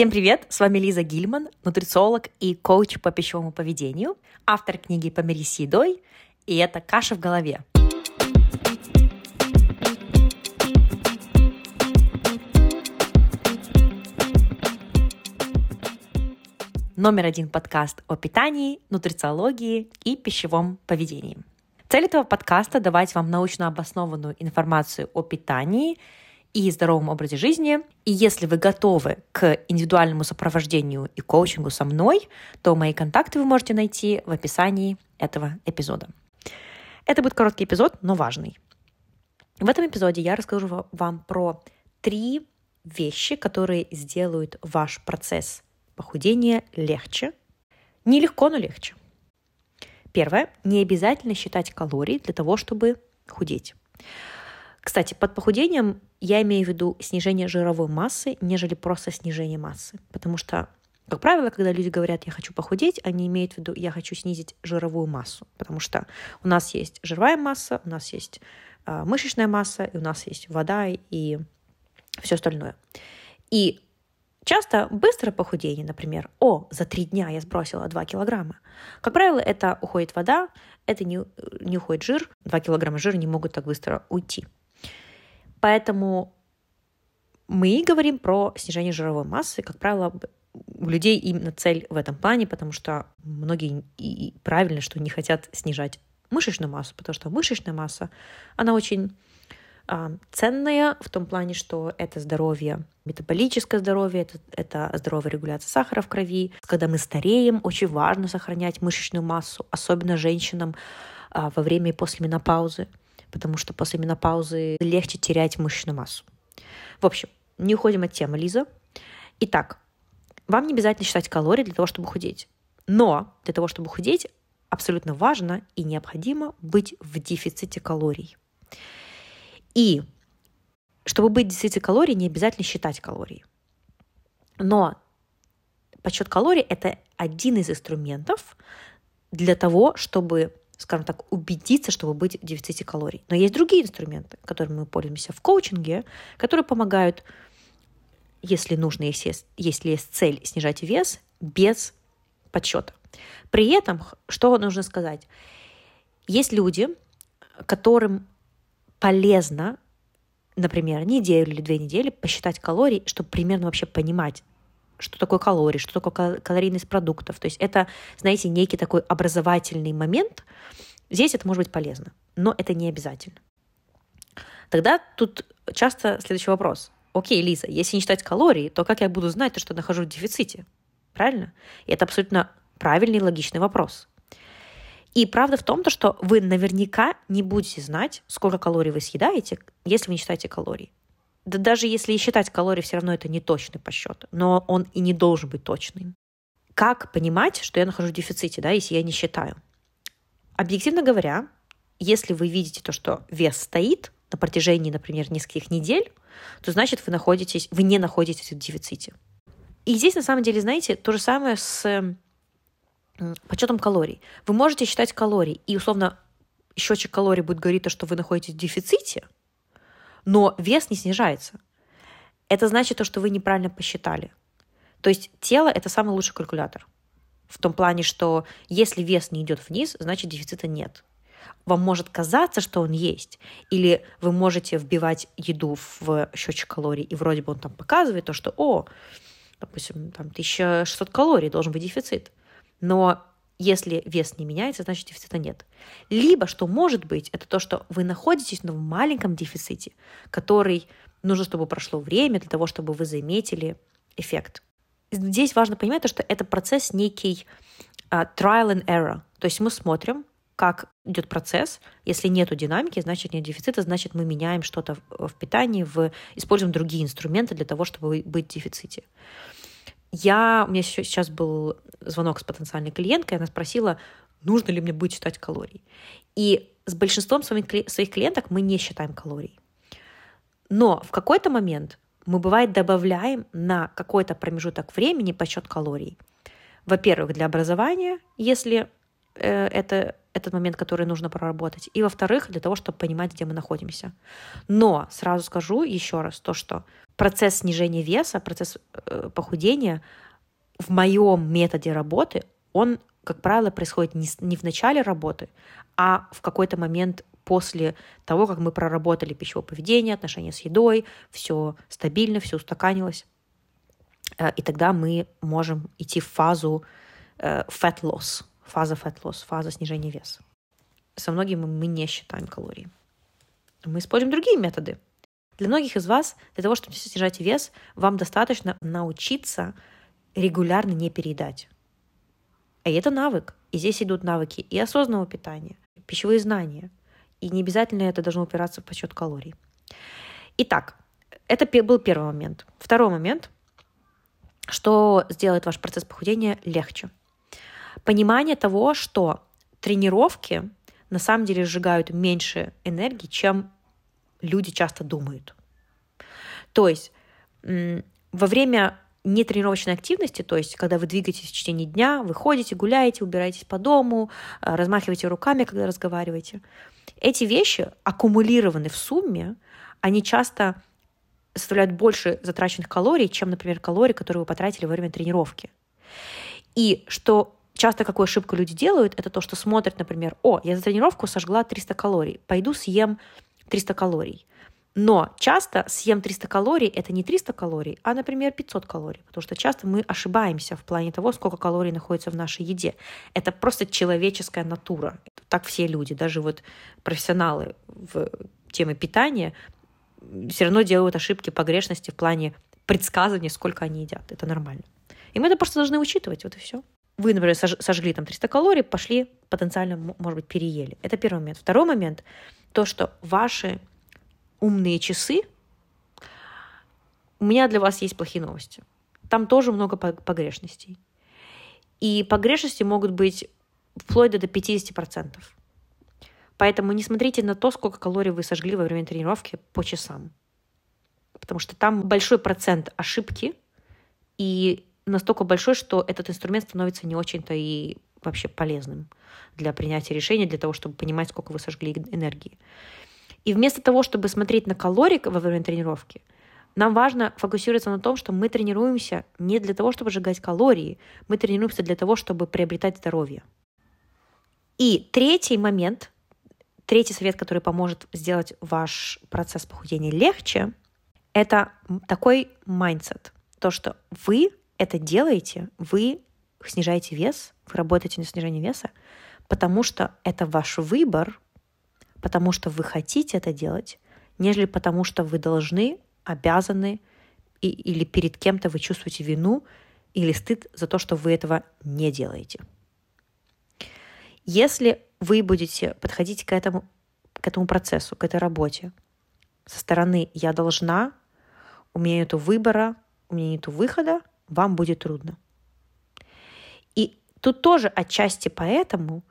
Всем привет! С вами Лиза Гильман, нутрициолог и коуч по пищевому поведению, автор книги «Помирись с едой», и это «Каша в голове». Номер один подкаст о питании, нутрициологии и пищевом поведении. Цель этого подкаста – давать вам научно обоснованную информацию о питании – и здоровом образе жизни. И если вы готовы к индивидуальному сопровождению и коучингу со мной, то мои контакты вы можете найти в описании этого эпизода. Это будет короткий эпизод, но важный. В этом эпизоде я расскажу вам про три вещи, которые сделают ваш процесс похудения легче. Нелегко, но легче. Первое. Не обязательно считать калории для того, чтобы худеть. Кстати, под похудением я имею в виду снижение жировой массы, нежели просто снижение массы. Потому что, как правило, когда люди говорят «я хочу похудеть», они имеют в виду «я хочу снизить жировую массу». Потому что у нас есть жировая масса, у нас есть э, мышечная масса, и у нас есть вода и все остальное. И Часто быстрое похудение, например, о, за три дня я сбросила 2 килограмма. Как правило, это уходит вода, это не, не уходит жир, 2 килограмма жира не могут так быстро уйти. Поэтому мы говорим про снижение жировой массы. Как правило, у людей именно цель в этом плане, потому что многие и правильно, что не хотят снижать мышечную массу, потому что мышечная масса, она очень а, ценная в том плане, что это здоровье, метаболическое здоровье, это, это здоровая регуляция сахара в крови. Когда мы стареем, очень важно сохранять мышечную массу, особенно женщинам а, во время и после менопаузы потому что после менопаузы легче терять мышечную массу. В общем, не уходим от темы, Лиза. Итак, вам не обязательно считать калории для того, чтобы худеть. Но для того, чтобы худеть, абсолютно важно и необходимо быть в дефиците калорий. И чтобы быть в дефиците калорий, не обязательно считать калории. Но подсчет калорий – это один из инструментов для того, чтобы скажем так, убедиться, чтобы быть в дефиците калорий. Но есть другие инструменты, которыми мы пользуемся в коучинге, которые помогают, если нужно, если, если есть цель снижать вес без подсчета. При этом, что нужно сказать? Есть люди, которым полезно, например, неделю или две недели посчитать калории, чтобы примерно вообще понимать, что такое калории, что такое калорийность продуктов. То есть это, знаете, некий такой образовательный момент. Здесь это может быть полезно, но это не обязательно. Тогда тут часто следующий вопрос. Окей, Лиза, если не считать калории, то как я буду знать, что нахожусь в дефиците? Правильно? И это абсолютно правильный и логичный вопрос. И правда в том, что вы наверняка не будете знать, сколько калорий вы съедаете, если вы не считаете калорий. Да даже если и считать калории, все равно это не точный подсчет, но он и не должен быть точным. Как понимать, что я нахожусь в дефиците, да, если я не считаю? Объективно говоря, если вы видите то, что вес стоит на протяжении, например, нескольких недель, то значит вы находитесь, вы не находитесь в дефиците. И здесь на самом деле, знаете, то же самое с подсчетом калорий. Вы можете считать калории, и условно счетчик калорий будет говорить, что вы находитесь в дефиците – но вес не снижается. Это значит то, что вы неправильно посчитали. То есть тело – это самый лучший калькулятор. В том плане, что если вес не идет вниз, значит дефицита нет. Вам может казаться, что он есть, или вы можете вбивать еду в счетчик калорий, и вроде бы он там показывает то, что, о, допустим, там 1600 калорий, должен быть дефицит. Но если вес не меняется, значит дефицита нет. Либо, что может быть, это то, что вы находитесь в маленьком дефиците, который нужно, чтобы прошло время для того, чтобы вы заметили эффект. Здесь важно понимать, что это процесс некий uh, trial and error. То есть мы смотрим, как идет процесс. Если нет динамики, значит нет дефицита, значит мы меняем что-то в питании, в, используем другие инструменты для того, чтобы быть в дефиците. Я, у меня сейчас был звонок с потенциальной клиенткой, она спросила, нужно ли мне будет считать калорий. И с большинством своих клиенток мы не считаем калорий. Но в какой-то момент мы, бывает, добавляем на какой-то промежуток времени подсчет калорий. Во-первых, для образования, если э, это этот момент, который нужно проработать. И во-вторых, для того, чтобы понимать, где мы находимся. Но сразу скажу еще раз то, что процесс снижения веса, процесс э, похудения в моем методе работы, он, как правило, происходит не, в начале работы, а в какой-то момент после того, как мы проработали пищевое поведение, отношения с едой, все стабильно, все устаканилось. Э, и тогда мы можем идти в фазу э, fat loss, фаза fat loss, фаза снижения веса. Со многими мы не считаем калории. Мы используем другие методы. Для многих из вас, для того, чтобы снижать вес, вам достаточно научиться регулярно не переедать. И это навык. И здесь идут навыки и осознанного питания, пищевые знания. И не обязательно это должно упираться в подсчет калорий. Итак, это был первый момент. Второй момент, что сделает ваш процесс похудения легче. Понимание того, что тренировки на самом деле сжигают меньше энергии, чем люди часто думают. То есть во время нетренировочной активности, то есть когда вы двигаетесь в течение дня, вы ходите, гуляете, убираетесь по дому, э, размахиваете руками, когда разговариваете, эти вещи аккумулированы в сумме, они часто составляют больше затраченных калорий, чем, например, калорий, которые вы потратили во время тренировки. И что часто какую ошибку люди делают, это то, что смотрят, например, о, я за тренировку сожгла 300 калорий, пойду съем 300 калорий. Но часто съем 300 калорий – это не 300 калорий, а, например, 500 калорий. Потому что часто мы ошибаемся в плане того, сколько калорий находится в нашей еде. Это просто человеческая натура. Так все люди, даже вот профессионалы в теме питания, все равно делают ошибки, погрешности в плане предсказывания, сколько они едят. Это нормально. И мы это просто должны учитывать, вот и все. Вы, например, сожгли там 300 калорий, пошли, потенциально, может быть, переели. Это первый момент. Второй момент – то, что ваши умные часы, у меня для вас есть плохие новости. Там тоже много погрешностей. И погрешности могут быть вплоть до 50%. Поэтому не смотрите на то, сколько калорий вы сожгли во время тренировки по часам. Потому что там большой процент ошибки и настолько большой, что этот инструмент становится не очень-то и вообще полезным для принятия решения, для того, чтобы понимать, сколько вы сожгли энергии. И вместо того, чтобы смотреть на калорик во время тренировки, нам важно фокусироваться на том, что мы тренируемся не для того, чтобы сжигать калории, мы тренируемся для того, чтобы приобретать здоровье. И третий момент, третий совет, который поможет сделать ваш процесс похудения легче, это такой mindset. То, что вы это делаете, вы снижаете вес, вы работаете на снижение веса, потому что это ваш выбор, потому что вы хотите это делать, нежели потому что вы должны, обязаны и, или перед кем-то вы чувствуете вину или стыд за то, что вы этого не делаете. Если вы будете подходить к этому, к этому процессу, к этой работе со стороны «я должна», «у меня нет выбора», «у меня нет выхода», вам будет трудно. Тут тоже отчасти поэтому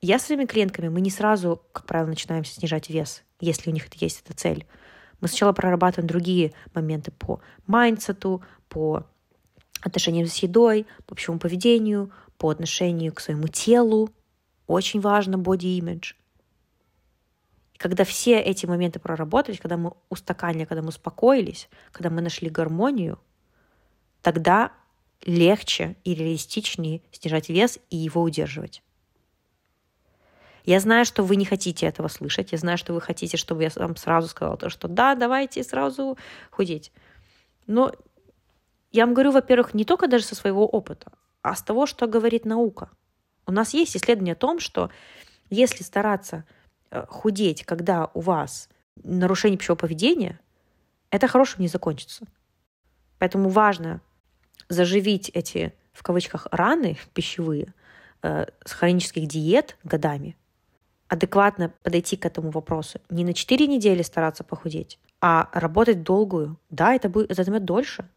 я с своими клиентками, мы не сразу, как правило, начинаем снижать вес, если у них есть эта цель. Мы сначала прорабатываем другие моменты по mindset у, по отношениям с едой, по общему поведению, по отношению к своему телу. Очень важно image. И когда все эти моменты проработались, когда мы устаканили, когда мы успокоились, когда мы нашли гармонию, тогда легче и реалистичнее снижать вес и его удерживать. Я знаю, что вы не хотите этого слышать. Я знаю, что вы хотите, чтобы я вам сразу сказала то, что да, давайте сразу худеть. Но я вам говорю, во-первых, не только даже со своего опыта, а с того, что говорит наука. У нас есть исследование о том, что если стараться э, худеть, когда у вас нарушение пищевого поведения, это хорошим не закончится. Поэтому важно заживить эти, в кавычках, раны пищевые э, с хронических диет годами, адекватно подойти к этому вопросу. Не на 4 недели стараться похудеть, а работать долгую. Да, это, будет, это займет дольше,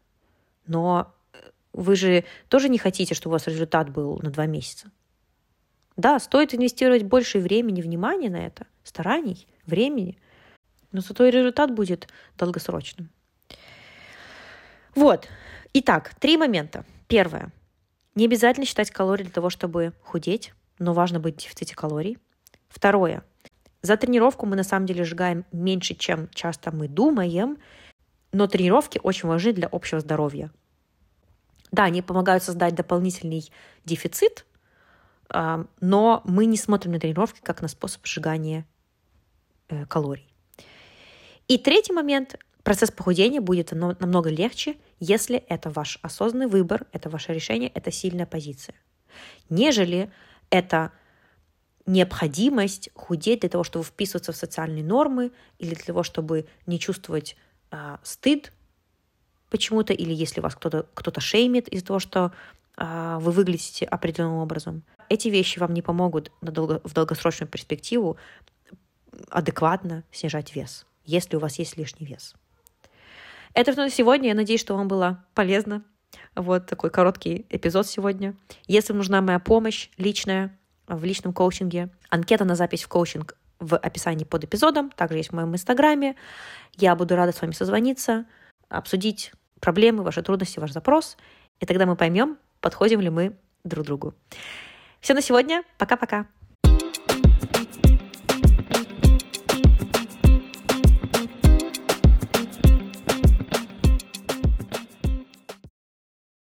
но э, вы же тоже не хотите, чтобы у вас результат был на 2 месяца. Да, стоит инвестировать больше времени, внимания на это, стараний, времени, но зато и результат будет долгосрочным. Вот. Итак, три момента. Первое. Не обязательно считать калории для того, чтобы худеть. но важно быть в дефиците калорий. Второе. За тренировку мы на самом деле сжигаем меньше, чем часто мы думаем, но тренировки очень важны для общего здоровья. Да, они помогают создать дополнительный дефицит, а, но мы не смотрим на тренировки как на способ сжигания э, калорий. И третий момент. Процесс похудения будет намного легче, если это ваш осознанный выбор, это ваше решение, это сильная позиция, нежели это необходимость худеть для того, чтобы вписываться в социальные нормы или для того, чтобы не чувствовать э, стыд почему-то, или если вас кто-то кто шеймит из-за того, что э, вы выглядите определенным образом. Эти вещи вам не помогут на долго, в долгосрочную перспективу адекватно снижать вес, если у вас есть лишний вес. Это все на сегодня. Я надеюсь, что вам было полезно. Вот такой короткий эпизод сегодня. Если нужна моя помощь личная, в личном коучинге. Анкета на запись в коучинг в описании под эпизодом, также есть в моем инстаграме. Я буду рада с вами созвониться, обсудить проблемы, ваши трудности, ваш запрос, и тогда мы поймем, подходим ли мы друг другу. Все на сегодня. Пока-пока.